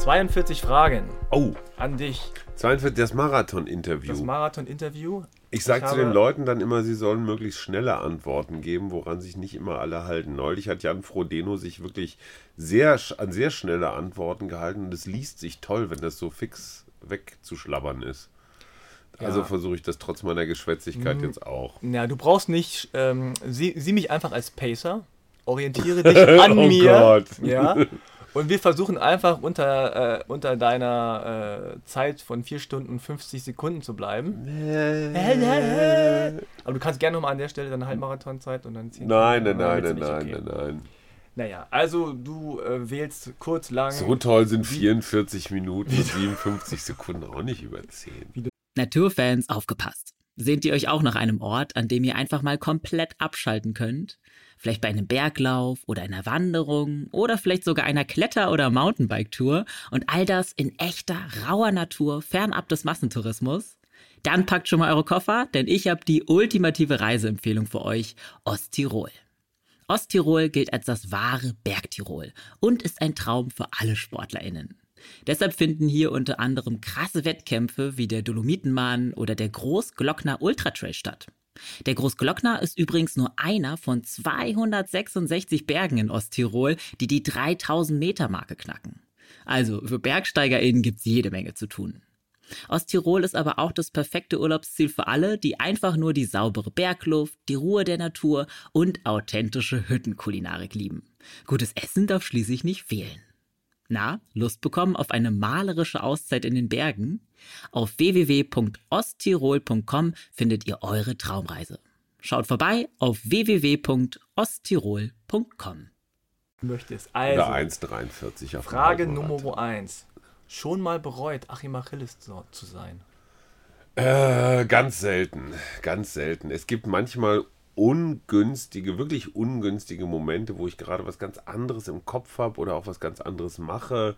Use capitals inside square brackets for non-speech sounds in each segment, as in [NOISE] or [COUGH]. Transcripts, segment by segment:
42 Fragen Oh, an dich. 42, das Das Marathon-Interview. Marathon-Interview. Ich sage zu den Leuten dann immer, sie sollen möglichst schnelle Antworten geben, woran sich nicht immer alle halten. Neulich hat Jan Frodeno sich wirklich sehr an sehr schnelle Antworten gehalten und es liest sich toll, wenn das so fix wegzuschlabbern ist. Also Ja. versuche ich das trotz meiner Geschwätzigkeit jetzt auch. Ja, du brauchst nicht, ähm, sieh, sieh mich einfach als Pacer. Orientiere [LAUGHS] dich an Oh mir. Gott. Ja. Und wir versuchen einfach unter, äh, unter deiner äh, Zeit von 4 Stunden und 50 Sekunden zu bleiben. Aber du kannst gerne nochmal an der Stelle deine Halbmarathonzeit und dann ziehen. Nein, nein, nein, nein, nein, okay. nein, nein. Naja, also du äh, wählst kurz, lang. So toll sind 44 Minuten und 57 Sekunden auch nicht über 10. Naturfans, aufgepasst. Sehnt ihr euch auch nach einem Ort, an dem ihr einfach mal komplett abschalten könnt? Vielleicht bei einem Berglauf oder einer Wanderung oder vielleicht sogar einer Kletter- oder Mountainbike-Tour und all das in echter, rauer Natur, fernab des Massentourismus? Dann packt schon mal eure Koffer, denn ich habe die ultimative Reiseempfehlung für euch, Osttirol. Osttirol gilt als das wahre Bergtirol und ist ein Traum für alle SportlerInnen. Deshalb finden hier unter anderem krasse Wettkämpfe wie der Dolomitenmann oder der Großglockner Ultratrail statt. Der Großglockner ist übrigens nur einer von 266 Bergen in Osttirol, die die 3000 Meter Marke knacken. Also für BergsteigerInnen gibt's jede Menge zu tun. Osttirol ist aber auch das perfekte Urlaubsziel für alle, die einfach nur die saubere Bergluft, die Ruhe der Natur und authentische Hüttenkulinarik lieben. Gutes Essen darf schließlich nicht fehlen. Na, Lust bekommen auf eine malerische Auszeit in den Bergen? Auf www.osttirol.com findet ihr eure Traumreise. Schaut vorbei auf www.osttirol.com. möchtest. Also, Oder 1,43 auf Frage. Nummer 1. Schon mal bereut, Achim Achilles zu, zu sein? Äh, ganz selten, ganz selten. Es gibt manchmal ungünstige, wirklich ungünstige Momente, wo ich gerade was ganz anderes im Kopf habe oder auch was ganz anderes mache.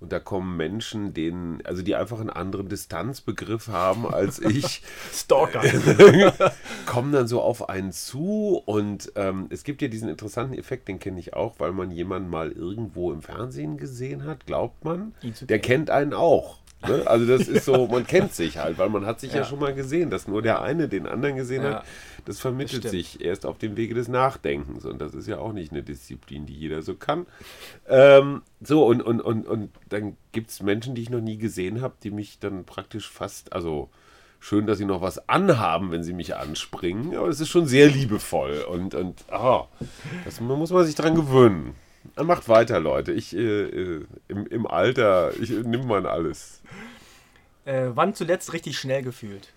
Und da kommen Menschen, denen, also die einfach einen anderen Distanzbegriff haben als [LAUGHS] ich, Stalker. [LAUGHS] kommen dann so auf einen zu. Und ähm, es gibt ja diesen interessanten Effekt, den kenne ich auch, weil man jemanden mal irgendwo im Fernsehen gesehen hat, glaubt man. Der kennt einen auch. Ne? Also das ist [LAUGHS] so, man kennt sich halt, weil man hat sich ja. Ja. schon mal gesehen, dass nur der eine den anderen gesehen Ja. hat. Das vermittelt Das sich erst auf dem Wege des Nachdenkens und das ist ja auch nicht eine Disziplin, die jeder so kann. Ähm, so, und, und, und, und dann gibt es Menschen, die ich noch nie gesehen habe, die mich dann praktisch fast, also schön, dass sie noch was anhaben, wenn sie mich anspringen, aber es ist schon sehr liebevoll und, und ah, das muss man sich dran gewöhnen. Macht weiter, Leute. Ich, äh, äh, im, im Alter, ich nimm man alles. Äh, wann zuletzt richtig schnell gefühlt?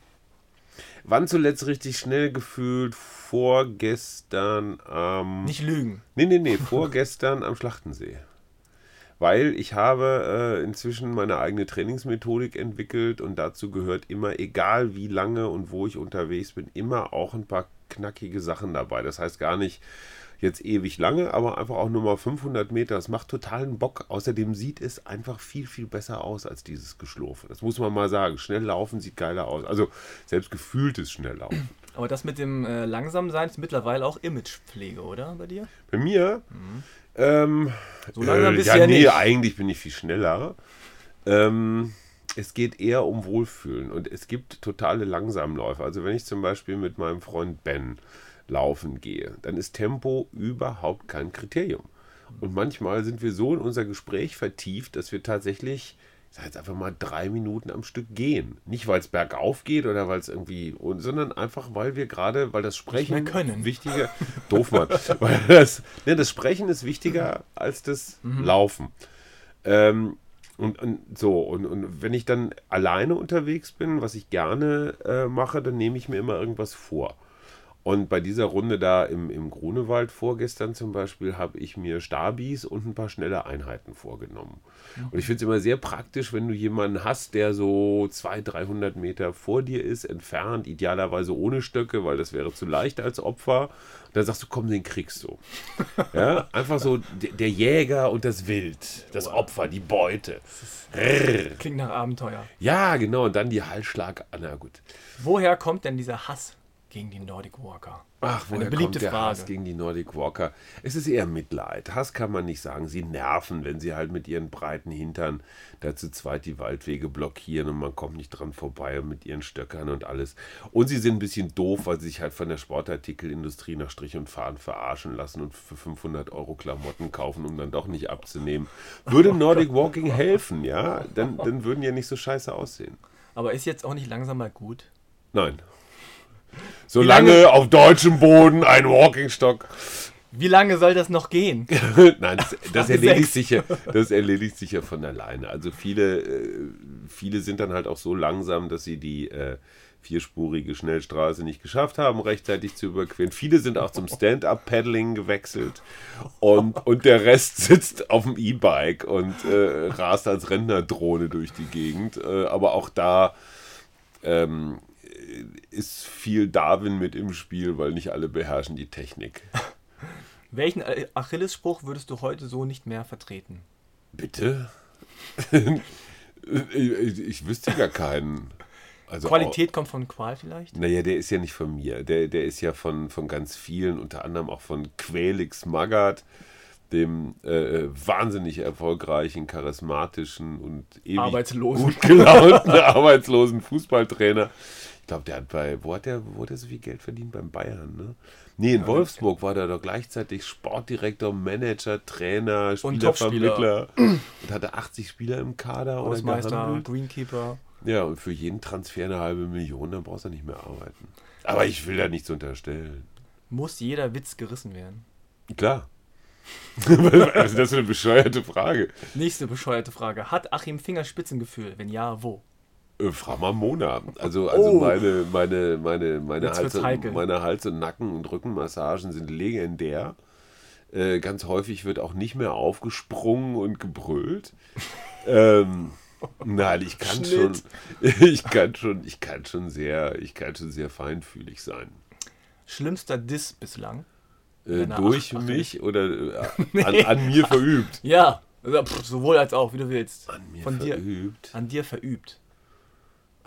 Wann zuletzt richtig schnell gefühlt? Vorgestern am. Nicht lügen. Nee, nee, nee, [LAUGHS] vorgestern am Schlachtensee. Weil ich habe äh, inzwischen meine eigene Trainingsmethodik entwickelt und dazu gehört immer, egal wie lange und wo ich unterwegs bin, immer auch ein paar knackige Sachen dabei. Das heißt gar nicht jetzt ewig lange, aber einfach auch nur mal 500 Meter. Das macht totalen Bock. Außerdem sieht es einfach viel, viel besser aus als dieses Geschlurfe. Das muss man mal sagen. Schnell laufen sieht geiler aus. Also selbst gefühltes Schnelllaufen. Aber das mit dem äh, Langsamsein ist mittlerweile auch Imagepflege, oder? Bei dir? Bei mir? Ähm, So langsam bist ja, ja nee, nicht. eigentlich bin ich viel schneller. Ähm, es geht eher um Wohlfühlen und es gibt totale Langsamläufe. Also wenn ich zum Beispiel mit meinem Freund Ben laufen gehe, dann ist Tempo überhaupt kein Kriterium. Und manchmal sind wir so in unser Gespräch vertieft, dass wir tatsächlich, ich sag jetzt einfach mal drei Minuten am Stück gehen. Nicht, weil es bergauf geht oder weil es irgendwie, sondern einfach, weil wir gerade, weil das Sprechen wichtiger, [LAUGHS] doof Mann, weil das, ne, das Sprechen ist wichtiger als das Laufen. Ähm, und, und so, und, und wenn ich dann alleine unterwegs bin, was ich gerne äh, mache, dann nehme ich mir immer irgendwas vor. Und bei dieser Runde da im, im Grunewald vorgestern zum Beispiel habe ich mir Stabis und ein paar schnelle Einheiten vorgenommen. Und ich finde es immer sehr praktisch, wenn du jemanden hast, der so 200, 300 Meter vor dir ist, entfernt, idealerweise ohne Stöcke, weil das wäre zu leicht als Opfer. Und dann sagst du, komm, den kriegst du. [LAUGHS] Ja, einfach so der, Jäger und das Wild, das Opfer, die Beute. Klingt nach Abenteuer. Ja, genau, und dann die Halsschlag. Na gut. Woher kommt denn dieser Hass gegen die Nordic Walker? Ach, woher Eine beliebte kommt der Frage. Hass gegen die Nordic Walker? Es ist eher Mitleid. Hass kann man nicht sagen. Sie nerven, wenn sie halt mit ihren breiten Hintern da zu zweit die Waldwege blockieren und man kommt nicht dran vorbei und mit ihren Stöckern und alles. Und sie sind ein bisschen doof, weil sie sich halt von der Sportartikelindustrie nach Strich und Faden verarschen lassen und für 500 Euro Klamotten kaufen, um dann doch nicht abzunehmen. Würde [LAUGHS] Nordic Walking helfen, ja? Dann, dann würden ja nicht so scheiße aussehen. Aber ist jetzt auch nicht langsam mal gut? Nein. Solange auf deutschem Boden ein Walking-Stock Wie lange soll das noch gehen? [LAUGHS] Nein, das, das erledigt sich ja, das erledigt sich ja von alleine. Also viele, äh, viele sind dann halt auch so langsam, dass sie die äh, vierspurige Schnellstraße nicht geschafft haben, rechtzeitig zu überqueren. Viele sind auch zum Stand-up-Paddling gewechselt und, und der Rest [LAUGHS] sitzt auf dem E-Bike und äh, rast als Rentnerdrohne durch die Gegend. Äh, aber auch da ähm, ist viel Darwin mit im Spiel, weil nicht alle beherrschen die Technik. [LAUGHS] Welchen Achillesspruch würdest du heute so nicht mehr vertreten? Bitte? ich, [LAUGHS] ich, ich wüsste gar keinen. Also Qualität kommt von Qual vielleicht? Auch, naja, der ist ja nicht von mir. Der, der ist ja von, von ganz vielen, unter anderem auch von Quelix Magath, dem äh, wahnsinnig erfolgreichen, charismatischen und ewig Arbeitslosen. gut gelaunten [LAUGHS] arbeitslosen Fußballtrainer. Ich glaube, der hat bei, wo hat der, wo hat der so viel Geld verdient? Beim Bayern, ne? Nee, in Wolfsburg war der doch gleichzeitig Sportdirektor, Manager, Trainer, Spielervermittler und hatte 80 Spieler im Kader Hausmeister. Greenkeeper. Ja, und für jeden Transfer eine halbe Million, dann brauchst du nicht mehr arbeiten. Aber ich will da nichts unterstellen. Muss jeder Witz gerissen werden? Klar. [LAUGHS] Ist das für eine bescheuerte Frage? Nächste bescheuerte Frage. Hat Achim Fingerspitzengefühl? Wenn ja, wo? Äh, Frag mal Mona. Also, also Oh. meine, meine, meine, meine, Hals und, meine Hals- und Nacken- und Rückenmassagen sind legendär. Äh, ganz häufig wird auch nicht mehr aufgesprungen und gebrüllt. [LAUGHS] ähm, nein, ich kann schon, Schnitt. [LAUGHS] ich kann schon, ich kann schon sehr, ich kann schon sehr feinfühlig sein. Schlimmster Diss bislang? Äh, durch Ach- Ach- mich oder äh, [LAUGHS] an, an mir verübt? Ja, also, sowohl als auch, wie du willst. An mir Von dir, verübt. an dir verübt.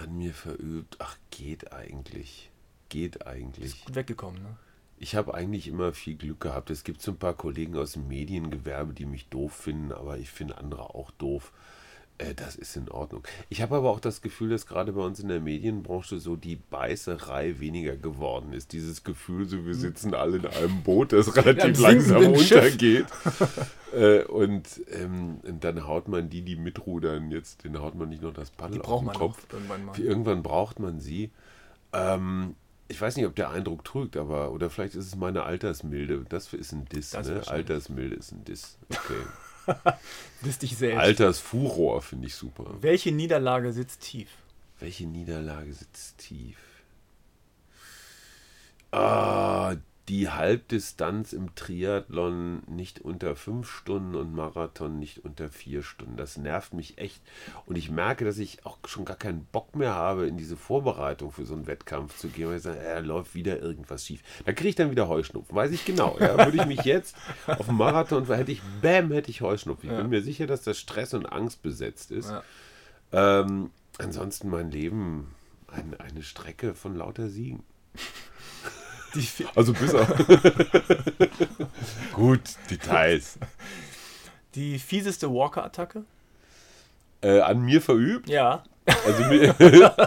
An mir verübt. Ach, geht eigentlich. Geht eigentlich. Gut weggekommen, ne? Ich habe eigentlich immer viel Glück gehabt. Es gibt so ein paar Kollegen aus dem Mediengewerbe, die mich doof finden, aber ich finde andere auch doof. Äh, das ist in Ordnung. Ich habe aber auch das Gefühl, dass gerade bei uns in der Medienbranche so die Beißerei weniger geworden ist. Dieses Gefühl, so wir sitzen alle in einem Boot, das relativ langsam untergeht. [LAUGHS] äh, und, ähm, dann haut man die, die mitrudern, jetzt, den haut man nicht noch das Die Paddel auf braucht den Kopf. irgendwann. Irgendwann braucht man sie. Ähm, ich weiß nicht, ob der Eindruck trügt, aber oder vielleicht ist es meine Altersmilde. Das ist ein Diss, ne? Altersmilde ist ein Diss. Okay. [LAUGHS] [LAUGHS] Diss dich selbst. Altersfuror finde ich super. Welche Niederlage sitzt tief? Welche Niederlage sitzt tief? Ah, die Halbdistanz im Triathlon nicht unter fünf Stunden und Marathon nicht unter vier Stunden. Das nervt mich echt. Und ich merke, dass ich auch schon gar keinen Bock mehr habe, in diese Vorbereitung für so einen Wettkampf zu gehen, weil ich sage, äh, läuft wieder irgendwas schief. Da kriege ich dann wieder Heuschnupfen. Weiß ich genau. Ja, würde ich mich jetzt auf dem Marathon, hätte ich, bäm, hätte ich Heuschnupfen. Ich Ja. bin mir sicher, dass das Stress und Angst besetzt ist. Ja. Ähm, ansonsten mein Leben ein, eine Strecke von lauter Siegen. [LAUGHS] Also bis. [LAUGHS] Gut, Details. die fieseste Walker-Attacke? Äh, an mir verübt. Ja. Also [LAUGHS]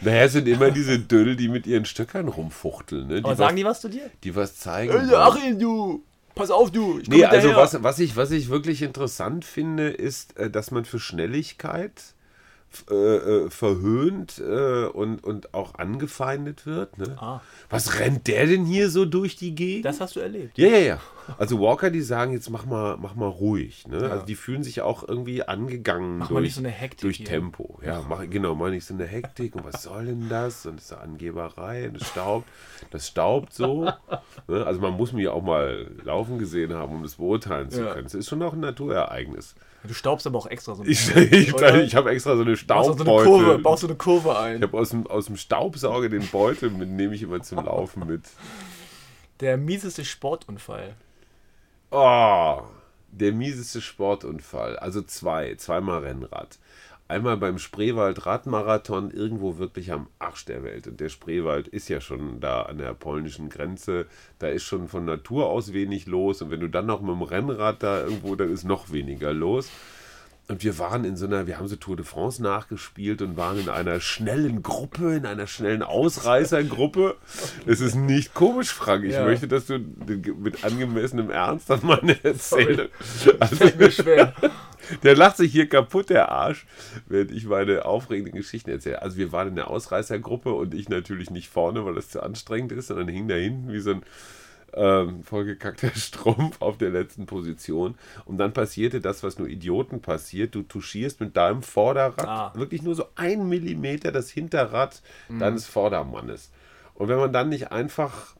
naja, es sind immer diese Dödel, die mit ihren Stöckern rumfuchteln. Ne? Die, Aber sagen was, die was zu dir? die was zeigen. Äh. Achim, du! Pass auf, du! Ich Nee, also was, was, ich, was ich wirklich interessant finde, ist, äh, dass man für Schnelligkeit äh, äh, verhöhnt äh, und, und auch angefeindet wird. Ne? Ah, Was rennt der denn hier so durch die Gegend? das hast du erlebt. Ja, ja, ja. Also Walker, die sagen jetzt mach mal, mach mal ruhig. Ne? Also die fühlen sich auch irgendwie angegangen Mach mal durch, nicht so eine Hektik durch. Tempo. Ja, mach, genau, mach nicht so eine Hektik und was soll denn das? Und das ist eine Angeberei und das staubt. Das staubt so. [LAUGHS] Ne? Also man muss mich auch mal laufen gesehen haben, um das beurteilen zu Ja. können. Es ist schon auch ein Naturereignis. Du staubst aber auch extra so ein Ich, bisschen, [LAUGHS] ich, oder? ich habe extra so eine Baust auch so eine Staubbeutel. Kurve, baust so eine Kurve ein. ich habe aus dem, aus dem Staubsauger den Beutel, mit nehme ich immer zum Laufen mit. Der mieseste Sportunfall. Oh, der mieseste Sportunfall. Also zwei, zweimal Rennrad. einmal beim Spreewald-Radmarathon irgendwo wirklich am Arsch der Welt. Und der Spreewald ist ja schon da an der polnischen Grenze. Da ist schon von Natur aus wenig los. Und wenn du dann noch mit dem Rennrad da irgendwo, dann ist noch weniger los. Und wir waren in so einer, wir haben so Tour de France nachgespielt und waren in einer schnellen Gruppe, in einer schnellen Ausreißergruppe. Es ist nicht komisch, Frank. Ich ja. möchte, dass du mit angemessenem Ernst an meine Erzählung. [LAUGHS] Also, das mir schwer. [LAUGHS] Der lacht sich hier kaputt, der Arsch, während ich meine aufregenden Geschichten erzähle. Also wir waren in der Ausreißergruppe und ich natürlich nicht vorne, weil das zu anstrengend ist, sondern hing da hinten wie so ein ähm, vollgekackter [LAUGHS] Strumpf auf der letzten Position. Und dann passierte das, was nur Idioten passiert. Du touchierst mit deinem Vorderrad ah. wirklich nur so ein Millimeter das Hinterrad mhm. deines Vordermannes. Und wenn man dann nicht einfach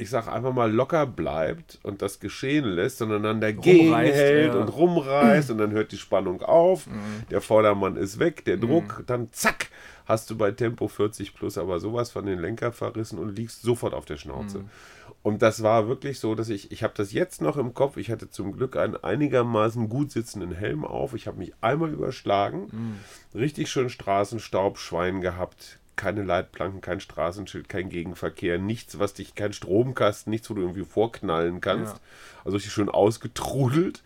ich sag einfach mal, locker bleibt und das geschehen lässt, sondern dann dagegen rumreißt, hält ja. und rumreißt und dann hört die Spannung auf, mhm. der Vordermann ist weg, der Druck, mhm. dann zack, hast du bei Tempo 40 plus aber sowas von den Lenker verrissen und liegst sofort auf der Schnauze. Und das war wirklich so, dass ich, ich habe das jetzt noch im Kopf, ich hatte zum Glück einen einigermaßen gut sitzenden Helm auf, ich habe mich einmal überschlagen, mhm. richtig schön Straßenstaub, Schwein gehabt, keine Leitplanken, kein Straßenschild, kein Gegenverkehr, nichts, was dich, kein Stromkasten, nichts, wo du irgendwie vorknallen kannst. Ja. Also richtig schön ausgetrudelt.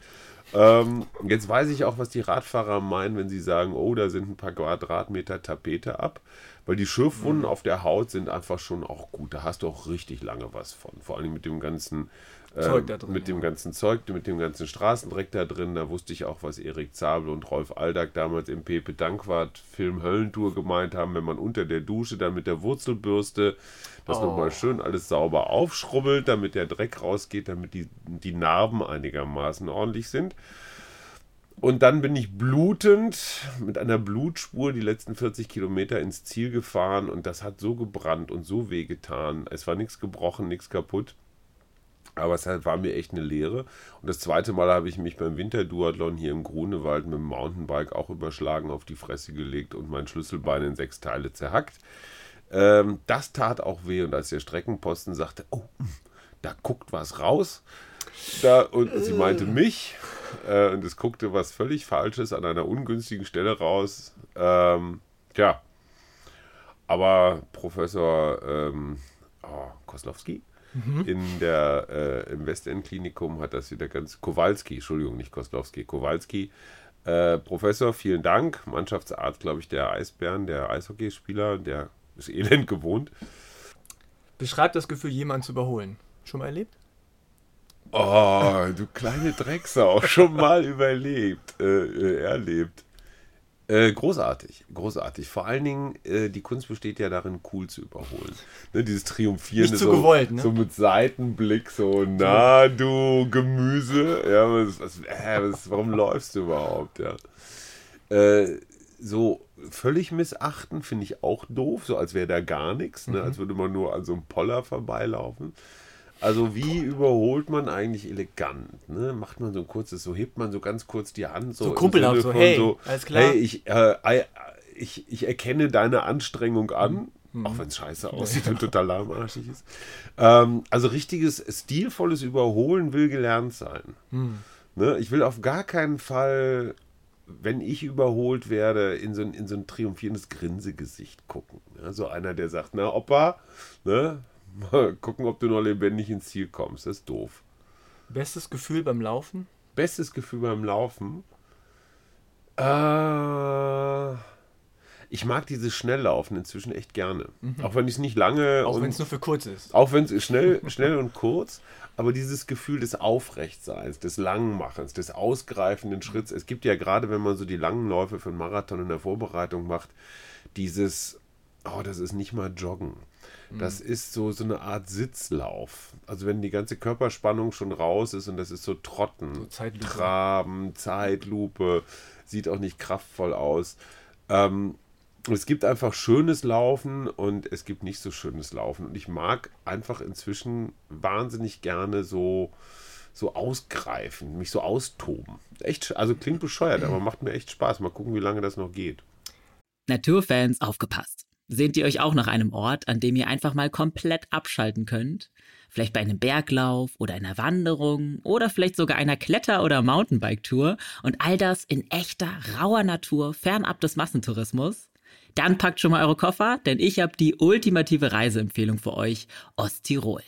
Ähm, jetzt weiß ich auch, was die Radfahrer meinen, wenn sie sagen, oh, da sind ein paar Quadratmeter Tapete ab. Weil die Schürfwunden mhm. auf der Haut sind einfach schon auch gut. Da hast du auch richtig lange was von. Vor allem mit dem ganzen Zeug da drin, mit ja. dem ganzen Zeug, mit dem ganzen Straßendreck da drin. Da wusste ich auch, was Erik Zabel und Rolf Aldag damals im Pepe Dankwart Film Höllentour gemeint haben, wenn man unter der Dusche dann mit der Wurzelbürste das oh. nochmal schön alles sauber aufschrubbelt, damit der Dreck rausgeht, damit die, die Narben einigermaßen ordentlich sind. Und dann bin ich blutend mit einer Blutspur die letzten 40 Kilometer ins Ziel gefahren und das hat so gebrannt und so wehgetan. Es war nichts gebrochen, nichts kaputt. Aber es war mir echt eine Lehre. Und das zweite Mal habe ich mich beim Winterduathlon hier im Grunewald mit dem Mountainbike auch überschlagen, auf die Fresse gelegt und mein Schlüsselbein in sechs Teile zerhackt. Ähm, das tat auch weh. Und als der Streckenposten sagte, oh, da guckt was raus, da, und sie meinte mich, äh, und es guckte was völlig Falsches an einer ungünstigen Stelle raus. Ähm, tja, aber Professor ähm, oh, Koslowski mhm. in der, äh, im Westend-Klinikum hat das wieder ganz. Kowalski, Entschuldigung, nicht Koslowski, Kowalski. Äh, Professor, vielen Dank. Mannschaftsarzt, glaube ich, der Eisbären, der Eishockeyspieler, der ist elend gewohnt. Beschreib das Gefühl, jemanden zu überholen. Schon mal erlebt? Oh, du kleine Drecksau, [LAUGHS] schon mal überlebt, äh, äh, erlebt. Äh, großartig, großartig. Vor allen Dingen, äh, die Kunst besteht ja darin, cool zu überholen. Ne, dieses Triumphierende, so, gewollt, ne? so mit Seitenblick, so, na du Gemüse, ja, was, was, äh, was, warum läufst du überhaupt, ja. Äh, so völlig missachten finde ich auch doof, so als wäre da gar nichts, ne? Mhm. als würde man nur an so einem Poller vorbeilaufen. Also wie überholt man eigentlich elegant? Ne? Macht man so ein kurzes, so hebt man so ganz kurz die Hand so. So kumpelhaft, so, hey, so, alles klar. Hey, ich, äh, ich, ich erkenne deine Anstrengung an. Mhm. Auch wenn es scheiße aussieht und total lahmarschig ist. Ähm, also richtiges, stilvolles Überholen will gelernt sein. Mhm. Ne? Ich will auf gar keinen Fall, wenn ich überholt werde, in so ein, in so ein triumphierendes Grinsegesicht gucken. Ne? So einer, der sagt, na Opa, ne? Mal gucken, ob du noch lebendig ins Ziel kommst. Das ist doof. Bestes Gefühl beim Laufen? Bestes Gefühl beim Laufen? Äh, ich mag dieses Schnelllaufen inzwischen echt gerne. Mhm. Auch wenn ich es nicht lange. Auch wenn es nur für kurz ist. Auch wenn es schnell, schnell und kurz. Aber dieses Gefühl des Aufrechtseins, des Langmachens, des ausgreifenden Schritts. Es gibt ja gerade, wenn man so die langen Läufe für einen Marathon in der Vorbereitung macht, dieses, oh, das ist nicht mal Joggen. Das mhm. ist so, so eine Art Sitzlauf. Also wenn die ganze Körperspannung schon raus ist und das ist so Trotten, so Zeitlupe. Traben, Zeitlupe, sieht auch nicht kraftvoll aus. Ähm, es gibt einfach schönes Laufen und es gibt nicht so schönes Laufen. Und ich mag einfach inzwischen wahnsinnig gerne so, so ausgreifen, mich so austoben. Echt, also klingt bescheuert, aber macht mir echt Spaß. Mal gucken, wie lange das noch geht. Naturfans aufgepasst. Sehnt ihr euch auch nach einem Ort, an dem ihr einfach mal komplett abschalten könnt? Vielleicht bei einem Berglauf oder einer Wanderung oder vielleicht sogar einer Kletter- oder Mountainbike-Tour und all das in echter, rauer Natur, fernab des Massentourismus? Dann packt schon mal eure Koffer, denn ich habe die ultimative Reiseempfehlung für euch, Osttirol.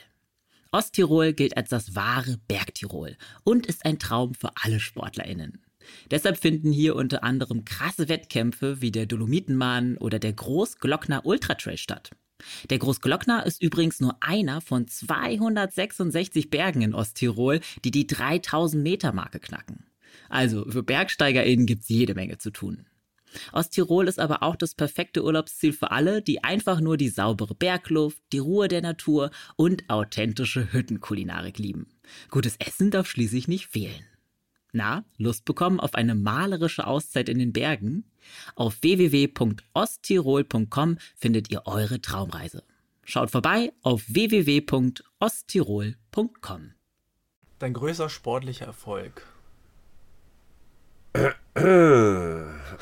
Osttirol gilt als das wahre Bergtirol und ist ein Traum für alle SportlerInnen. Deshalb finden hier unter anderem krasse Wettkämpfe wie der Dolomitenmann oder der Großglockner Ultratrail statt. Der Großglockner ist übrigens nur einer von 266 Bergen in Osttirol, die die 3000 Meter Marke knacken. Also für BergsteigerInnen gibt's jede Menge zu tun. Osttirol ist aber auch das perfekte Urlaubsziel für alle, die einfach nur die saubere Bergluft, die Ruhe der Natur und authentische Hüttenkulinarik lieben. Gutes Essen darf schließlich nicht fehlen. Na, Lust bekommen auf eine malerische Auszeit in den Bergen? Auf www.osttirol.com findet ihr eure Traumreise. Schaut vorbei auf www.osttirol.com. Dein größter sportlicher Erfolg?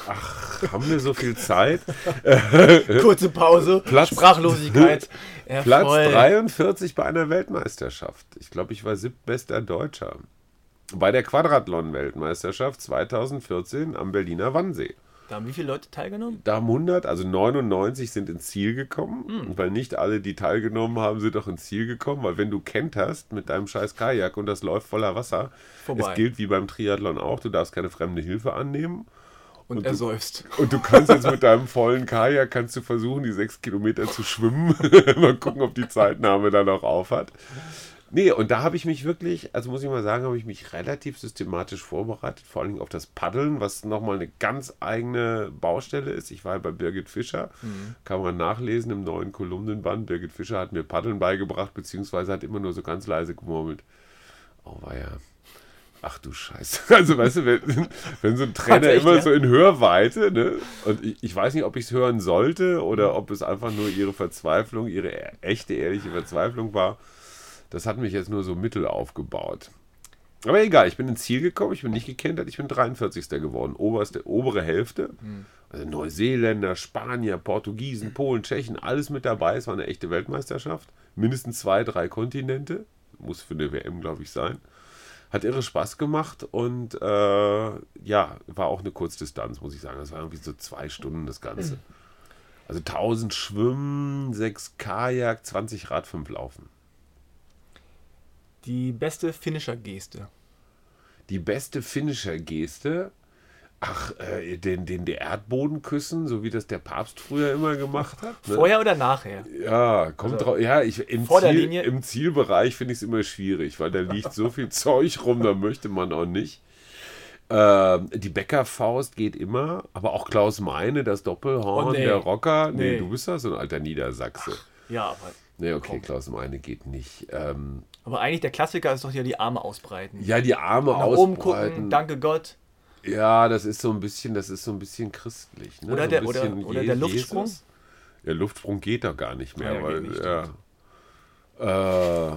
Ach, haben wir so viel Zeit? [LAUGHS] Kurze Pause, Platz, Sprachlosigkeit. [LAUGHS] Platz 43 bei einer Weltmeisterschaft. Ich glaube, ich war siebtbester Deutscher. Bei der Quadrathlon-Weltmeisterschaft 2014 am Berliner Wannsee. Da haben wie viele Leute teilgenommen? Da haben 100, also 99 sind ins Ziel gekommen. Hm. Und weil nicht alle, die teilgenommen haben, sind auch ins Ziel gekommen. Weil wenn du kenterst mit deinem scheiß Kajak und das läuft voller Wasser, Vorbei. es gilt wie beim Triathlon auch, du darfst keine fremde Hilfe annehmen. Und, Und er du- seufzt. Und du kannst jetzt mit [LAUGHS] deinem vollen Kajak, kannst du versuchen, die sechs Kilometer zu schwimmen. [LAUGHS] mal gucken, ob die Zeitnahme dann auch aufhat. Nee, und da habe ich mich wirklich, also muss ich mal sagen, habe ich mich relativ systematisch vorbereitet, vor allem auf das Paddeln, was nochmal eine ganz eigene Baustelle ist. Ich war ja bei Birgit Fischer, kann man nachlesen im neuen Kolumnenband. Birgit Fischer hat mir Paddeln beigebracht, beziehungsweise hat immer nur so ganz leise gemurmelt. Oh, war ja. Ach du Scheiße. [LAUGHS] Also weißt du, wenn, wenn so ein Trainer echt, immer ja? so in Hörweite, ne? Und ich, ich weiß nicht, ob ich es hören sollte oder ob es einfach nur ihre Verzweiflung, ihre e- echte, ehrliche Verzweiflung war. Das hat mich jetzt nur so mittel aufgebaut. Aber egal, ich bin ins Ziel gekommen, ich bin nicht gekentert, ich bin 43. geworden. Oberste, obere Hälfte. Also Neuseeländer, Spanier, Portugiesen, Polen, Tschechen, alles mit dabei. Es war eine echte Weltmeisterschaft. Mindestens zwei, drei Kontinente. Muss für eine WM, glaube ich, sein. Hat irre Spaß gemacht und äh, ja, war auch eine Kurzdistanz, muss ich sagen. Das war irgendwie so zwei Stunden das Ganze. Also 1000 Schwimmen, 6 Kajak, 20 Rad, 5 Laufen. Die beste Finisher-Geste. Die beste Finisher-Geste, ach, äh, den, den der Erdboden küssen, so wie das der Papst früher immer gemacht hat. Ne? Vorher oder nachher? Ja, kommt Also, drauf. Ja, ich, im, Ziel, im Zielbereich finde ich es immer schwierig, weil da liegt so viel [LAUGHS] Zeug rum, da möchte man auch nicht. Ähm, die Bäckerfaust geht immer, aber auch Klaus Meine, das Doppelhorn, Oh, nee. der Rocker. Nee, Nee. du bist ja so ein alter Niedersachse. Ja, aber, Nee, okay, komm. Klaus Meine geht nicht. Ähm, aber eigentlich der Klassiker ist doch ja die Arme ausbreiten. ja, die Arme Nach oben ausbreiten. gucken, danke Gott. Ja, das ist so ein bisschen, das ist so ein bisschen christlich. Ne? Oder der- oder- bisschen oder der Luftsprung? Der Luftsprung geht doch gar nicht mehr, Ja, weil nicht, ja. Äh,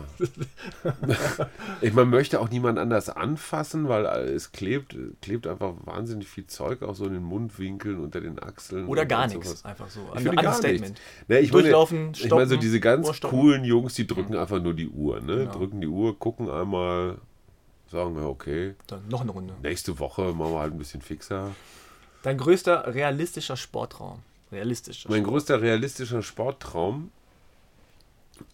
ich, man möchte auch niemand anders anfassen, weil es klebt, klebt einfach wahnsinnig viel Zeug auch so in den Mundwinkeln, unter den Achseln. Oder gar nichts. Einfach so. Ich finde gar nichts. Ne, ich meine, Durchlaufen, ich meine so stoppen, diese ganz coolen Jungs, die drücken einfach nur die Uhr, ne? Genau. Drücken die Uhr, gucken einmal, sagen, ja, okay, Dann noch eine Runde. nächste Woche machen wir halt ein bisschen fixer. Dein größter realistischer Sportraum. Realistischer. Mein größter realistischer Sporttraum.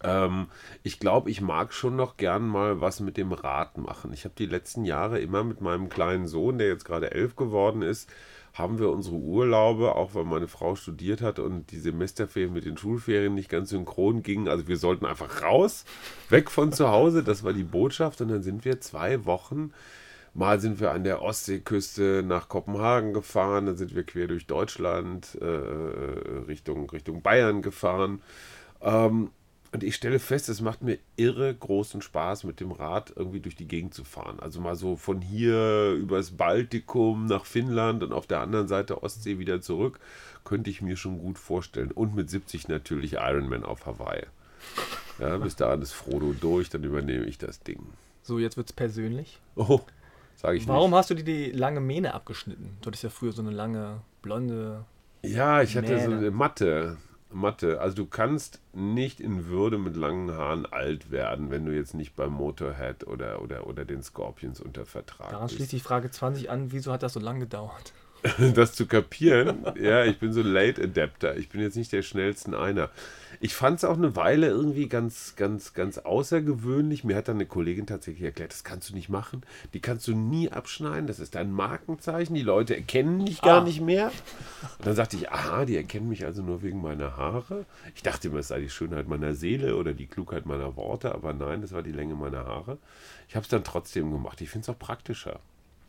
Ähm, ich glaube, ich mag schon noch gern mal was mit dem Rad machen. Ich habe die letzten Jahre immer mit meinem kleinen Sohn, der jetzt gerade elf geworden ist, haben wir unsere Urlaube, auch weil meine Frau studiert hat und die Semesterferien mit den Schulferien nicht ganz synchron gingen. Also wir sollten einfach raus, weg von zu Hause. Das war die Botschaft. Und dann sind wir zwei Wochen Mal sind wir an der Ostseeküste nach Kopenhagen gefahren, dann sind wir quer durch Deutschland äh, Richtung, Richtung Bayern gefahren. Ähm, und ich stelle fest, es macht mir irre großen Spaß, mit dem Rad irgendwie durch die Gegend zu fahren. Also mal so von hier übers Baltikum nach Finnland und auf der anderen Seite Ostsee wieder zurück, könnte ich mir schon gut vorstellen. Und mit 70 natürlich Ironman auf Hawaii. Ja, bis dahin ist Frodo durch, dann übernehme ich das Ding. So, jetzt wird's persönlich. Oh, sage ich Warum nicht. hast du dir die lange Mähne abgeschnitten? Du hattest ja früher so eine lange blonde. Ja, ich hatte so eine Matte. Mathe. Also du kannst nicht in Würde mit langen Haaren alt werden, wenn du jetzt nicht beim Motorhead oder, oder, oder den Scorpions unter Vertrag Daran bist. schließt die Frage 20 an, wieso hat das so lange gedauert? [LAUGHS] das zu kapieren. Ja, ich bin so Late Adapter. Ich bin jetzt nicht der schnellsten einer. Ich fand es auch eine Weile irgendwie ganz, ganz, ganz außergewöhnlich. Mir hat dann eine Kollegin tatsächlich erklärt, das kannst du nicht machen. Die kannst du nie abschneiden. Das ist dein Markenzeichen. Die Leute erkennen dich gar Ah. nicht mehr. Und dann sagte ich, aha, die erkennen mich also nur wegen meiner Haare. Ich dachte immer, es sei die Schönheit meiner Seele oder die Klugheit meiner Worte. Aber nein, das war die Länge meiner Haare. Ich habe es dann trotzdem gemacht. Ich finde es auch praktischer.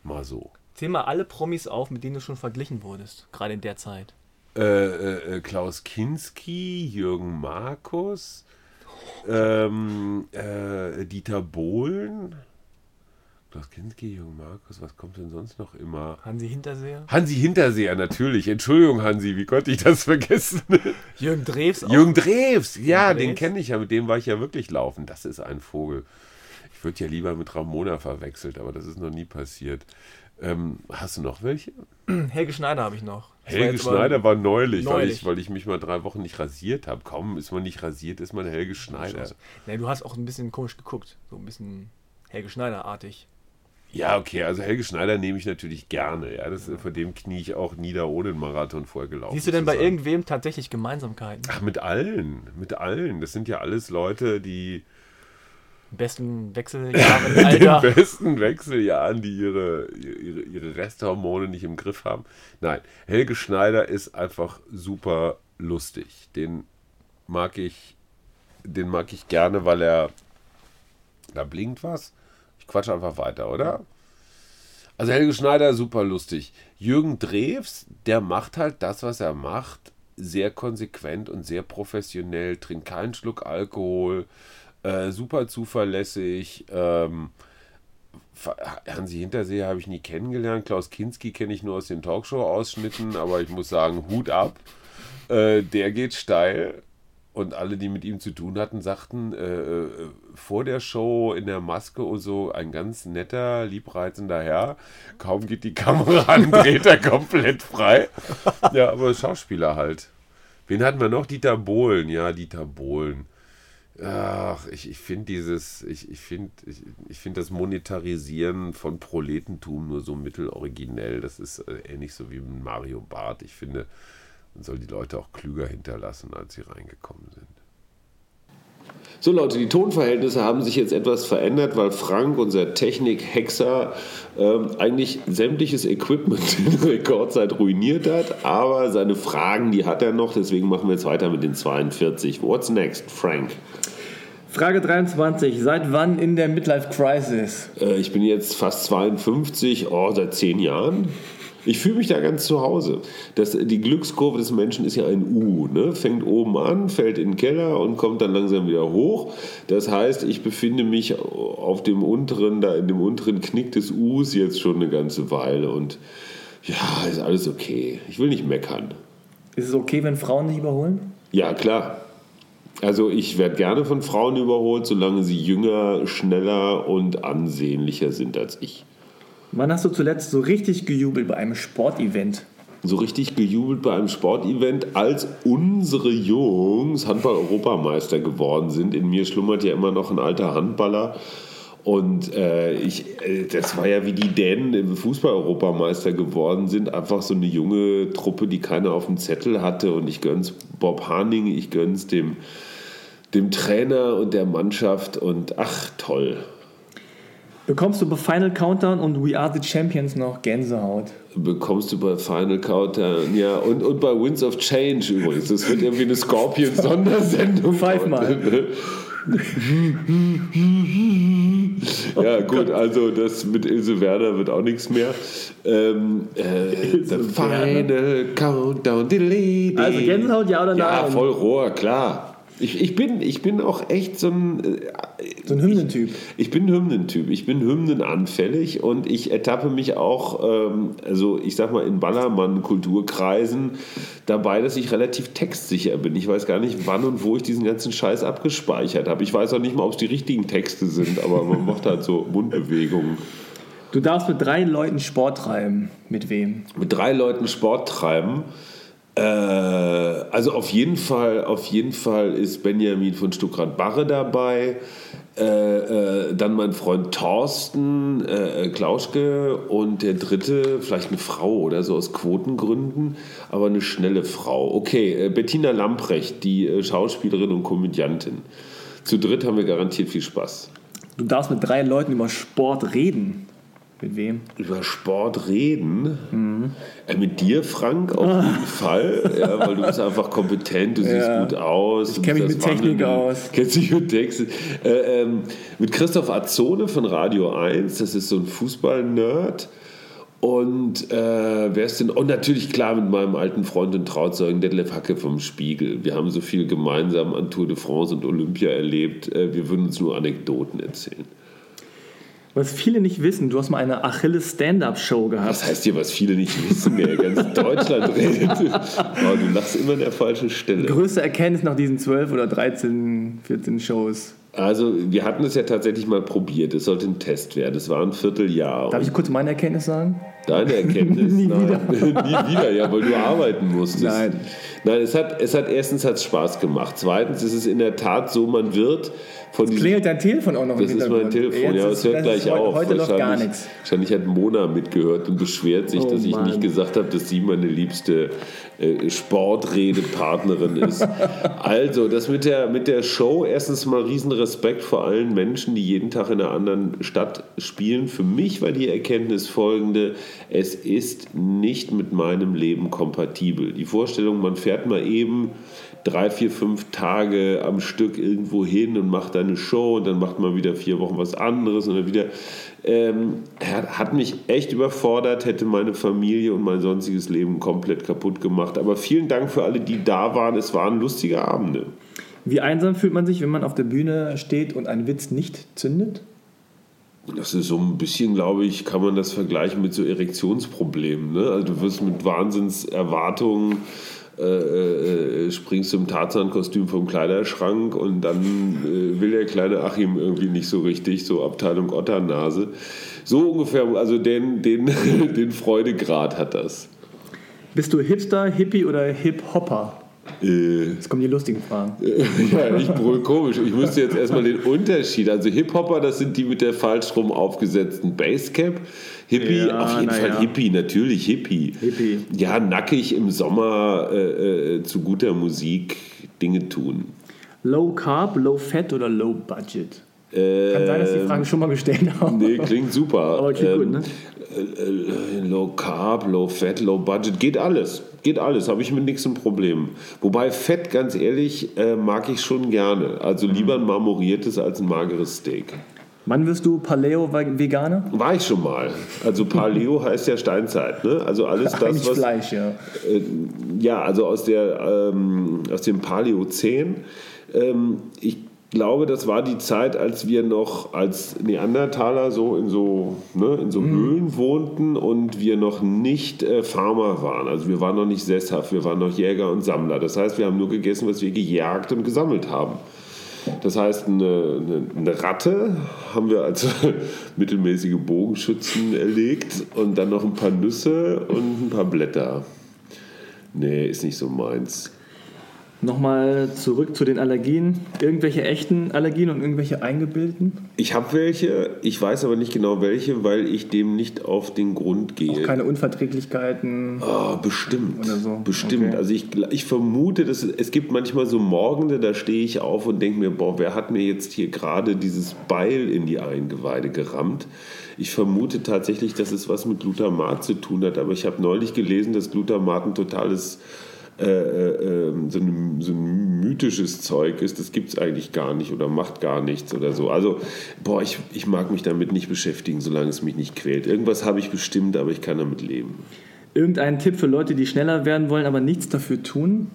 Mal so. Zähl mal alle Promis auf, mit denen du schon verglichen wurdest, gerade in der Zeit. äh, äh, äh, Klaus Kinski, Jürgen Markus, [LAUGHS] ähm, äh, Dieter Bohlen. Klaus Kinski, Jürgen Markus, was kommt denn sonst noch immer? Hansi Hinterseher? Hansi Hinterseher, natürlich. Entschuldigung, Hansi, wie konnte ich das [LAUGHS] vergessen? Jürgen Drews auch. Jürgen Drews, ja, Jürgen den kenne ich ja, mit dem war ich ja wirklich laufen. Das ist ein Vogel. Ich würde ja lieber mit Ramona verwechselt, aber das ist noch nie passiert. Ähm, hast du noch welche? [CLEARS THROAT] Helge Schneider habe ich noch. Das war Helge aber- Schneider war neulich, Weil, neulich. ich, weil ich mich mal drei Wochen nicht rasiert habe. Kaum ist man nicht rasiert, ist man Helge Schneider. Nee, du hast auch ein bisschen komisch geguckt. So ein bisschen Helge Schneider-artig. Ja, okay, also Helge Schneider nehme ich natürlich gerne. Ja, das, Vor dem knie ich auch nieder, ohne einen Marathon vorher gelaufen Siehst du denn bei irgendwem tatsächlich Gemeinsamkeiten? Ach, mit allen, mit allen. Das sind ja alles Leute, die besten [LAUGHS] Wechseljahren, in den Alter. besten Wechseljahren, die ihre, ihre, ihre Resthormone nicht im Griff haben. Nein, Helge Schneider ist einfach super lustig. Den mag ich, den mag ich gerne, weil er da blinkt was. Ich quatsche einfach weiter, oder? Also Helge Schneider, super lustig. Jürgen Drews, der macht halt das, was er macht, sehr konsequent und sehr professionell, trinkt keinen Schluck Alkohol, äh, super zuverlässig. Ähm, Hansi Hinterseher habe ich nie kennengelernt. Klaus Kinski kenne ich nur aus den Talkshow-Ausschnitten, aber ich muss sagen, Hut ab. Äh, der geht steil. Und alle, die mit ihm zu tun hatten, sagten äh, äh, vor der Show in der Maske und so, ein ganz netter, liebreizender Herr. Kaum geht die Kamera an, [LAUGHS] dreht er komplett frei. Ja, aber Schauspieler halt. Wen hatten wir noch? Dieter Bohlen. Ja, Dieter Bohlen. Ach, ich, ich finde dieses, ich, ich finde ich, ich find das Monetarisieren von Proletentum nur so mitteloriginell. Das ist äh, ähnlich so wie Mario Barth. Ich finde, man soll die Leute auch klüger hinterlassen, als sie reingekommen sind. So Leute, die Tonverhältnisse haben sich jetzt etwas verändert, weil Frank, unser Technik-Hexer, ähm, eigentlich sämtliches Equipment [LAUGHS] in Rekordzeit ruiniert hat. Aber seine Fragen, die hat er noch. Deswegen machen wir jetzt weiter mit den 42. What's next, Frank? Frage 23. Seit wann in der Midlife Crisis? Äh, ich bin jetzt fast 52, oh, seit zehn Jahren. Ich fühle mich da ganz zu Hause. Das, die Glückskurve des Menschen ist ja ein U. Ne? Fängt oben an, fällt in den Keller und kommt dann langsam wieder hoch. Das heißt, ich befinde mich auf dem unteren, da in dem unteren Knick des Us jetzt schon eine ganze Weile. Und ja, ist alles okay. Ich will nicht meckern. Ist es okay, wenn Frauen dich überholen? Ja, klar. Also ich werde gerne von Frauen überholt, solange sie jünger, schneller und ansehnlicher sind als ich. Wann hast du zuletzt so richtig gejubelt bei einem Sportevent? so richtig gejubelt bei einem Sportevent, als unsere Jungs Handball-Europameister geworden sind. In mir schlummert ja immer noch ein alter Handballer. Und äh, ich, äh, das war ja wie die Dänen im Fußball-Europameister geworden sind. Einfach so eine junge Truppe, die keiner auf dem Zettel hatte. Und ich gönn's Bob Harning, ich gönn's dem, dem Trainer und der Mannschaft. Und ach, toll. Bekommst du bei Final Countdown und We Are the Champions noch Gänsehaut? bekommst du bei Final Countdown, ja, und, und bei Winds of Change übrigens. Das wird irgendwie eine Scorpion-Sondersendung. [LAUGHS] Pfeif mal. [LAUGHS] ja, gut, also das mit Ilse Werner wird auch nichts mehr. Ähm, äh, the Final Countdown. Also Gänsehaut, ja oder nein? Ja, voll Rohr, klar. Ich, ich, bin, ich bin auch echt so ein. äh, So ein Hymnentyp. Ich bin Hymnentyp, ich bin hymnenanfällig und ich ertappe mich auch, ähm, also ich sag mal in Ballermann-Kulturkreisen dabei, dass ich relativ textsicher bin. Ich weiß gar nicht, wann und wo ich diesen ganzen Scheiß abgespeichert habe. Ich weiß auch nicht mal, ob es die richtigen Texte sind, aber man macht halt so Mundbewegungen. Du darfst mit drei Leuten Sport treiben. Mit wem? Mit drei Leuten Sport treiben. Äh, also auf jeden Fall, auf jeden Fall ist Benjamin von Stuckrad-Barre dabei. Äh, äh, dann mein Freund Thorsten äh, Klauschke und der dritte, vielleicht eine Frau oder so aus Quotengründen, aber eine schnelle Frau. Okay, äh, Bettina Lamprecht, die äh, Schauspielerin und Komödiantin. Zu dritt haben wir garantiert viel Spaß. Du darfst mit drei Leuten über Sport reden. Mit wem? Über Sport reden. Mhm. Äh, mit dir, Frank, auf ah. jeden Fall. Ja, weil du bist einfach kompetent, du ja. siehst gut aus. Ich kenne mich [LAUGHS] mit Technik aus. Kennst dich mit Texten. Äh, ähm, mit Christoph Azone von Radio 1, das ist so ein Fußball-Nerd. Und äh, wer ist denn? Und natürlich klar mit meinem alten Freund und Trauzeugen Detlef Hacke vom Spiegel. Wir haben so viel gemeinsam an Tour de France und Olympia erlebt. Äh, wir würden uns nur Anekdoten erzählen. Was viele nicht wissen, du hast mal eine Achilles Stand-Up-Show gehabt. Was heißt hier, was viele nicht wissen? Wer ganz Deutschland redet. [LAUGHS] Oh, du lachst immer an der falschen Stelle. Größte Erkenntnis nach diesen 12 oder 13, 14 Shows. Also, wir hatten es ja tatsächlich mal probiert. Es sollte ein Test werden. Es war ein Vierteljahr. Darf ich kurz meine Erkenntnis sagen? Deine [LAUGHS] Erkenntnis? Nie Nein. wieder. [LAUGHS] Nie wieder, ja, weil du arbeiten musstest. Nein. Nein, es hat, es hat erstens hat's Spaß gemacht. Zweitens ist es in der Tat so, man wird von diesem, klingelt dein Telefon auch noch Das ist mein Telefon, ja, es hört gleich auf. Heute noch gar nichts. Wahrscheinlich hat Mona mitgehört und beschwert sich, oh, dass ich Mann. nicht gesagt habe, dass sie meine liebste äh, Sportredepartnerin [LAUGHS] ist. also, das mit der, mit der Show, erstens mal Riesenrespekt vor allen Menschen, die jeden Tag in einer anderen Stadt spielen. Für mich war die Erkenntnis folgende, es ist nicht mit meinem Leben kompatibel. Die Vorstellung, man fährt mal eben drei, vier, fünf Tage am Stück irgendwo hin und macht eine Show und dann macht man wieder vier Wochen was anderes und dann wieder. Ähm, hat mich echt überfordert, hätte meine Familie und mein sonstiges Leben komplett kaputt gemacht. Aber vielen Dank für alle, die da waren. Es waren lustige Abende. Wie einsam fühlt man sich, wenn man auf der Bühne steht und ein Witz nicht zündet? Das ist so ein bisschen, glaube ich, kann man das vergleichen mit so Erektionsproblemen. Ne? Also du wirst mit Wahnsinnserwartungen äh, äh, springst du im Tarzan-Kostüm vom Kleiderschrank und dann äh, will der kleine Achim irgendwie nicht so richtig, so Abteilung Otternase. So ungefähr, also den, den, [LAUGHS] den Freudegrad hat das. Bist du Hipster, Hippie oder Hip-Hopper? Äh, jetzt kommen die lustigen Fragen. [LAUGHS] ja, ich brüll komisch. Ich müsste jetzt erstmal den Unterschied. Also Hip-Hopper, das sind die mit der falsch rum aufgesetzten Basecap. Hippie, ja, auf jeden Fall ja. Hippie, natürlich Hippie. Hippie. Ja, nackig im Sommer äh, äh, zu guter Musik Dinge tun. Low Carb, Low Fat oder Low Budget? Kann sein, dass die Frage schon mal gestellt haben. Nee, klingt super. Aber klingt ähm, gut, ne? Äh, äh, low Carb, Low Fat, Low Budget, geht alles. Geht alles, habe ich mit nichts ein Problem. Wobei Fett, ganz ehrlich, äh, mag ich schon gerne. Also lieber ein marmoriertes als ein mageres Steak. Wann wirst du Paleo-Veganer? War ich schon mal. Also Paleo [LAUGHS] heißt ja Steinzeit. Ne? Also alles das, was... Fleisch, ja. Äh, ja, also aus, der, ähm, aus dem Paläozän. Ähm, ich glaube, das war die Zeit, als wir noch als Neandertaler so in so, ne, in so mhm. Höhlen wohnten und wir noch nicht äh, Farmer waren. Also wir waren noch nicht sesshaft, wir waren noch Jäger und Sammler. Das heißt, wir haben nur gegessen, was wir gejagt und gesammelt haben. Das heißt, eine, eine, eine Ratte haben wir als [LAUGHS] mittelmäßige Bogenschützen erlegt und dann noch ein paar Nüsse und ein paar Blätter. Nee, ist nicht so meins. Nochmal zurück zu den Allergien. Irgendwelche echten Allergien und irgendwelche eingebildeten? Ich habe welche, ich weiß aber nicht genau welche, weil ich dem nicht auf den Grund gehe. Auch keine Unverträglichkeiten? Oh, bestimmt. Oder so. Bestimmt. Okay. Also ich, ich vermute, dass es gibt manchmal so Morgende, da stehe ich auf und denke mir, boah, wer hat mir jetzt hier gerade dieses Beil in die Eingeweide gerammt? Ich vermute tatsächlich, dass es was mit Glutamat zu tun hat, aber ich habe neulich gelesen, dass Glutamat ein totales äh, äh, ähm, so, ein, so, ein, mythisches Zeug ist, das gibt es eigentlich gar nicht oder macht gar nichts oder so. Also, boah, ich, ich mag mich damit nicht beschäftigen, solange es mich nicht quält. Irgendwas habe ich bestimmt, aber ich kann damit leben. Irgendein Tipp für Leute, die schneller werden wollen, aber nichts dafür tun?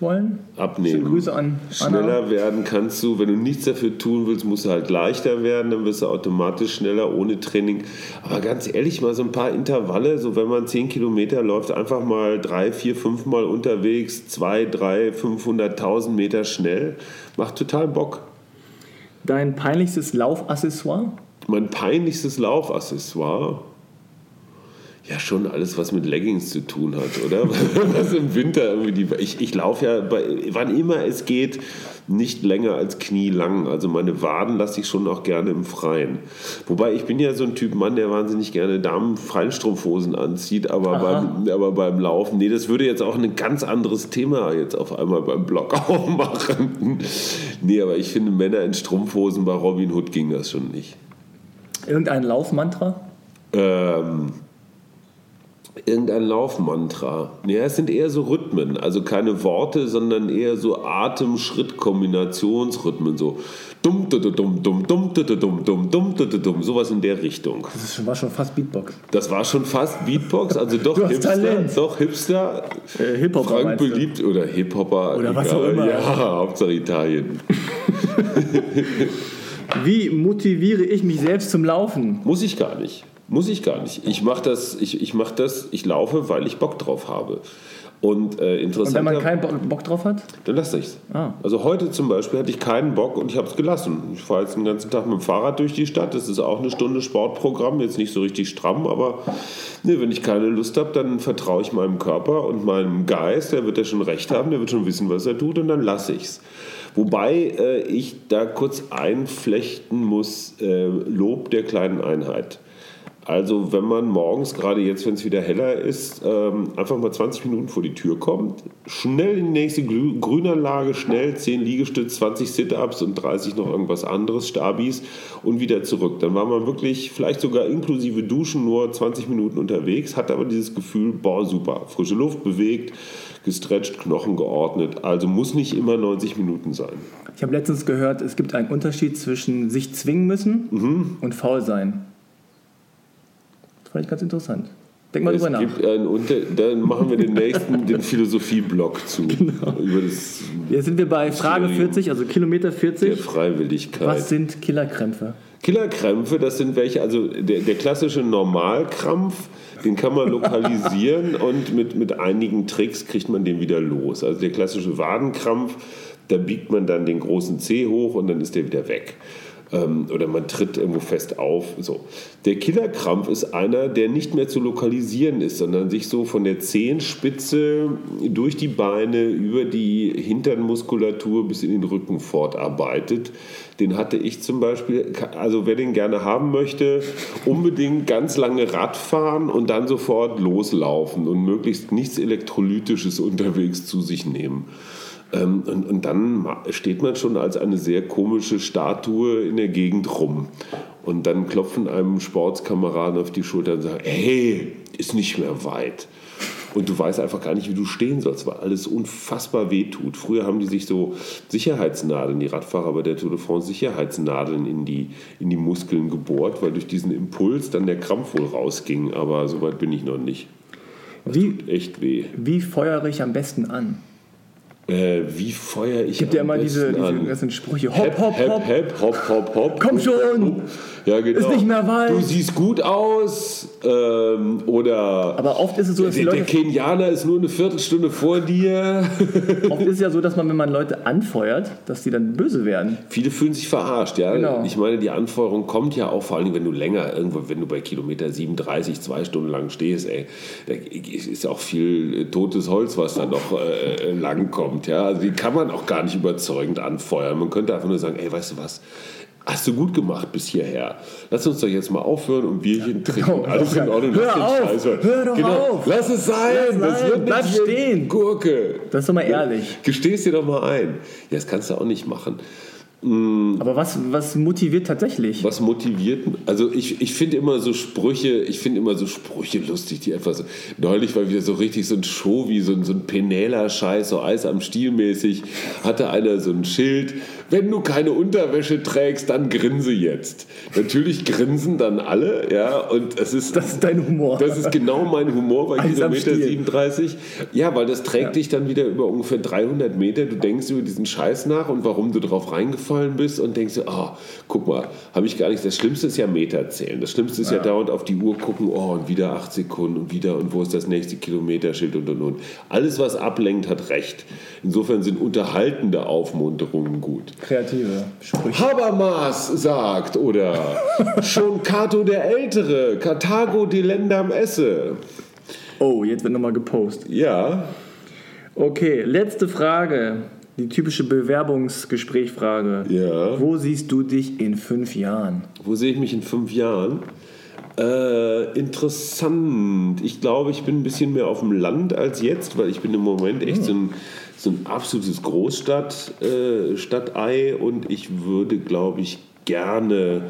Wollen? Abnehmen. Schöne Grüße an Anna. Schneller werden kannst du, wenn du nichts dafür tun willst, musst du halt leichter werden, dann wirst du automatisch schneller ohne Training. Aber ganz ehrlich, mal so ein paar Intervalle, so wenn man 10 Kilometer läuft, einfach mal drei, vier, fünf Mal unterwegs, zwei, drei, 500.000 Meter schnell, macht total Bock. Dein peinlichstes Laufaccessoire? Mein peinlichstes Laufaccessoire? Ja, schon alles, was mit Leggings zu tun hat, oder? [LAUGHS] was im Winter irgendwie die. Ich, ich laufe ja, bei, wann immer es geht, nicht länger als knielang. Also meine Waden lasse ich schon auch gerne im Freien. Wobei ich bin ja so ein Typ Mann, der wahnsinnig gerne Damen-Feinstrumpfhosen anzieht, aber beim, aber beim Laufen, nee, das würde jetzt auch ein ganz anderes Thema jetzt auf einmal beim Blog [LAUGHS] aufmachen. nee, aber ich finde Männer in Strumpfhosen bei Robin Hood ging das schon nicht. Irgendein Laufmantra? Ähm, irgendein Laufmantra. Ja, es sind eher so Rhythmen, also keine Worte, sondern eher so Atem-Schritt-Kombinationsrhythmen, so dumm, dumm, dumm, dumm, dumm, dumm, dumm, dumm, dumm, sowas in der Richtung. Das war schon fast Beatbox. Das war schon fast Beatbox, also doch [LAUGHS] Du hast Hipster, Talent. doch Hipster, Äh, Hip-Hopper Frank meinst du? beliebt oder Hip-Hopper. Oder was egal. auch immer. Ja, Hauptsache Italien. [LAUGHS] Wie motiviere ich mich selbst zum Laufen? Muss ich gar nicht. Muss ich gar nicht. Ich mache das, ich, ich mach das, ich laufe, weil ich Bock drauf habe. Und äh, interessant. wenn man keinen Bock, drauf hat? Dann lasse ich es. Ah. Also heute zum Beispiel hatte ich keinen Bock und ich habe es gelassen. Ich fahre jetzt den ganzen Tag mit dem Fahrrad durch die Stadt. Das ist auch eine Stunde Sportprogramm, jetzt nicht so richtig stramm, aber ne, wenn ich keine Lust habe, dann vertraue ich meinem Körper und meinem Geist. Der wird ja schon recht haben, der wird schon wissen, was er tut und dann lasse ich es. Wobei äh, ich da kurz einflechten muss, äh, Lob der kleinen Einheit. Also wenn man morgens, gerade jetzt, wenn es wieder heller ist, ähm, einfach mal 20 Minuten vor die Tür kommt, schnell in die nächste Grü- Grünanlage, schnell 10 Liegestütze, 20 Sit-Ups und 30 noch irgendwas anderes, Stabis und wieder zurück. Dann war man wirklich vielleicht sogar inklusive Duschen nur 20 Minuten unterwegs, hat aber dieses Gefühl, boah, super, frische Luft bewegt, gestretcht, Knochen geordnet. Also muss nicht immer 90 Minuten sein. Ich habe letztens gehört, es gibt einen Unterschied zwischen sich zwingen müssen Mhm. und faul sein. Fand ich ganz interessant. Denk mal Es drüber nach. gibt einen Unter dann machen wir den nächsten, [LAUGHS] den Philosophie-Block zu. Genau. Über das Jetzt sind wir bei Frage 40, also Kilometer der 40. Freiwilligkeit. Was sind Killerkrämpfe? Killerkrämpfe, das sind welche, also der, der klassische Normalkrampf, den kann man lokalisieren [LAUGHS] und mit, mit einigen Tricks kriegt man den wieder los. Also der klassische Wadenkrampf, da biegt man dann den großen Zeh hoch und dann ist der wieder weg. Ähm, oder man tritt irgendwo fest auf. So. Der Killerkrampf ist einer, der nicht mehr zu lokalisieren ist, sondern sich so von der Zehenspitze durch die Beine über die Hinternmuskulatur bis in den Rücken fortarbeitet. Den hatte ich zum Beispiel, also wer den gerne haben möchte, unbedingt ganz lange Radfahren und dann sofort loslaufen und möglichst nichts Elektrolytisches unterwegs zu sich nehmen. Ähm, und, und dann steht man schon als eine sehr komische Statue in der Gegend rum. Und dann klopfen einem Sportskameraden auf die Schulter und sagen, hey, ist nicht mehr weit. Und du weißt einfach gar nicht, wie du stehen sollst, weil alles unfassbar wehtut. Früher haben die sich so Sicherheitsnadeln, die Radfahrer bei der Tour de France, Sicherheitsnadeln in die, in die Muskeln gebohrt, weil durch diesen Impuls dann der Krampf wohl rausging. Aber so weit bin ich noch nicht. Wie, Echt weh. wie feuere ich am besten an? Äh, wie feuer ich Gibt ja immer diese, diese an? ganzen Sprüche. Hep, Hopp, hopp, hep, hopp. hep, hopp, hopp, hopp. Komm schon! Ja, genau. Ist nicht mehr weit. Du siehst gut aus. Ähm, oder Aber oft ist es so, dass die der, der Leute, Kenianer ist nur eine Viertelstunde vor dir. [LAUGHS] oft ist es ja so, dass man, wenn man Leute anfeuert, dass die dann böse werden. Viele fühlen sich verarscht, ja. Genau. Ich meine, die Anfeuerung kommt ja auch vor allem, wenn du länger irgendwo, wenn du bei Kilometer 37 zwei Stunden lang stehst, ey, da ist auch viel äh, totes Holz, was da noch äh, lang kommt, ja. Also die kann man auch gar nicht überzeugend anfeuern. Man könnte einfach nur sagen, ey, weißt du was? Hast du gut gemacht bis hierher. Lass uns doch jetzt mal aufhören und Bierchen trinken. Alles in Ordnung. Hör auf, Scheiß hör doch genau. auf. Lass es sein. Lass das wird Bleib stehen. Gurke. Das ist doch mal ehrlich. Gestehst dir doch mal ein. Ja, das kannst du auch nicht machen. Aber was, was motiviert tatsächlich? Was motiviert? Also ich, ich finde immer so Sprüche, ich finde immer so Sprüche lustig, die einfach so. Neulich war wieder so richtig so ein Show wie so ein, so ein Penela-Scheiß, so Eis am Stiel mäßig, hatte einer so ein Schild. Wenn du keine Unterwäsche trägst, dann grinse jetzt. Natürlich grinsen dann alle, ja, und es ist. Das ist dein Humor. Das ist genau mein Humor bei Eis Kilometer Stiel. 37. Ja, weil das trägt dich dann wieder über ungefähr 300 Meter. Du denkst über diesen Scheiß nach und warum du drauf reingefallen bist und denkst, oh, guck mal, habe ich gar nicht. Das Schlimmste ist ja Meter zählen. Das Schlimmste ist ja, ja dauernd auf die Uhr gucken, oh, und wieder acht Sekunden und wieder und wo ist das nächste Kilometerschild und und und. Alles, was ablenkt, hat recht. Insofern sind unterhaltende Aufmunterungen gut. Kreative Sprüche. Habermas sagt oder [LAUGHS] schon Cato der Ältere, Karthago die Länder am Esse. Oh, jetzt wird nochmal gepostet. Ja. Okay, letzte Frage. Die typische Bewerbungsgesprächfrage. Ja. Wo siehst du dich in fünf Jahren? Wo sehe ich mich in fünf Jahren? Äh, interessant. Ich glaube, ich bin ein bisschen mehr auf dem Land als jetzt, weil ich bin im Moment echt so ein, so ein absolutes Großstadt-Stadtei äh, und ich würde, glaube ich, gerne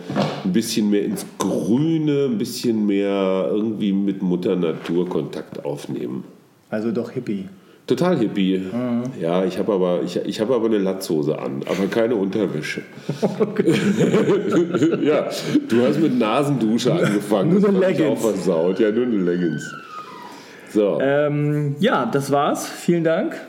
ein bisschen mehr ins Grüne, ein bisschen mehr irgendwie mit Mutter Natur Kontakt aufnehmen. Also doch Hippie. Total Hippie. Mhm. Ja, ich habe aber, ich, ich hab aber eine Latzhose an, aber keine Unterwäsche. [LAUGHS] ja, du hast mit Nasendusche angefangen. nur eine Leggings. Auch versaut. Ja, nur eine Leggings. So. Ähm, ja, das war's. Vielen Dank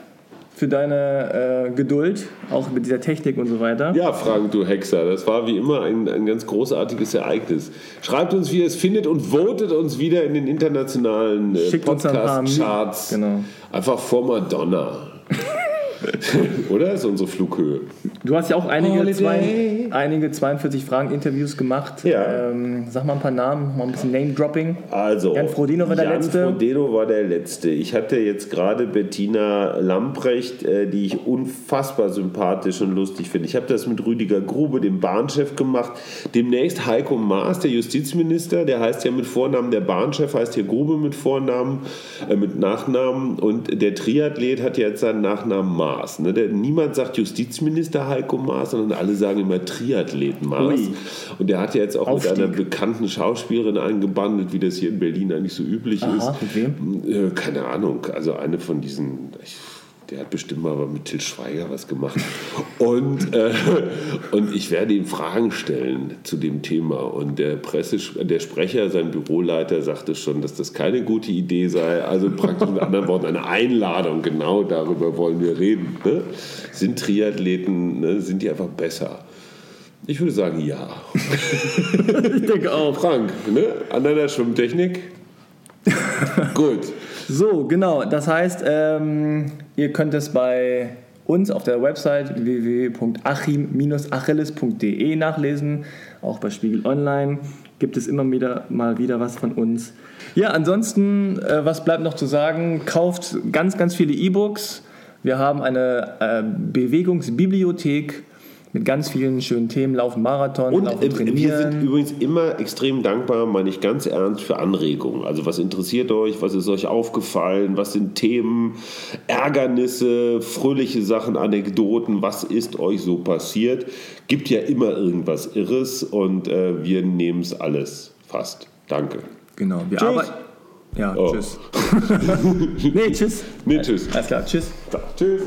für deine äh, Geduld, auch mit dieser Technik und so weiter. Ja, Frank, du Hexer, das war wie immer ein, ein ganz großartiges Ereignis. Schreibt uns, wie ihr es findet und votet uns wieder in den internationalen äh, Podcast-Charts. Genau. Einfach vor Madonna. [LAUGHS] Oder? Ist unsere Flughöhe. Du hast ja auch einige, zwei, einige 42 Fragen-Interviews gemacht. Ja. Ähm, sag mal ein paar Namen, mal ein bisschen Name-Dropping. Also, Jan Frodeno war der Jan Letzte. Jan Frodeno war der Letzte. Ich hatte jetzt gerade Bettina Lamprecht, äh, die ich unfassbar sympathisch und lustig finde. Ich habe das mit Rüdiger Grube, dem Bahnchef, gemacht. Demnächst Heiko Maas, der Justizminister, der heißt ja mit Vornamen, der Bahnchef heißt hier Grube mit Vornamen, äh, mit Nachnamen. Und der Triathlet hat jetzt seinen Nachnamen Maas. Maas. Ne? Der, niemand sagt Justizminister Heiko Maas, sondern alle sagen immer Triathleten Maas. Ui. Und der hat ja jetzt auch Aufstieg. mit einer bekannten Schauspielerin angebandelt, wie das hier in Berlin eigentlich so üblich Aha, ist. Mit wem? Äh, keine Ahnung. Also eine von diesen. Ich, der hat bestimmt mal mit Till Schweiger was gemacht. Und, äh, und ich werde ihm Fragen stellen zu dem Thema. Und der, Presse, der Sprecher, sein Büroleiter, sagte schon, dass das keine gute Idee sei. Also praktisch mit anderen Worten eine Einladung. Genau darüber wollen wir reden. Ne? Sind Triathleten, ne? sind die einfach besser? Ich würde sagen, ja. [LAUGHS] ich denke auch. Frank, ne? an deiner Schwimmtechnik? [LAUGHS] Gut. So, genau. Das heißt, ähm, ihr könnt es bei uns auf der Website www.achim-achilles.de nachlesen. Auch bei Spiegel Online gibt es immer wieder mal wieder was von uns. Ja, ansonsten, äh, was bleibt noch zu sagen? Kauft ganz, ganz viele E-Books. Wir haben eine äh, Bewegungsbibliothek mit ganz vielen schönen Themen, Laufen Marathon, und Laufen Trainieren. wir sind übrigens immer extrem dankbar, meine ich ganz ernst, für Anregungen. Also was interessiert euch, was ist euch aufgefallen, was sind Themen, Ärgernisse, fröhliche Sachen, Anekdoten, was ist euch so passiert. Gibt ja immer irgendwas Irres und äh, wir nehmen es alles fast. Danke. Genau, wir arbeiten... Ja, oh. tschüss. [LAUGHS] nee, tschüss. Nee, tschüss. Alles klar, tschüss. Da, tschüss.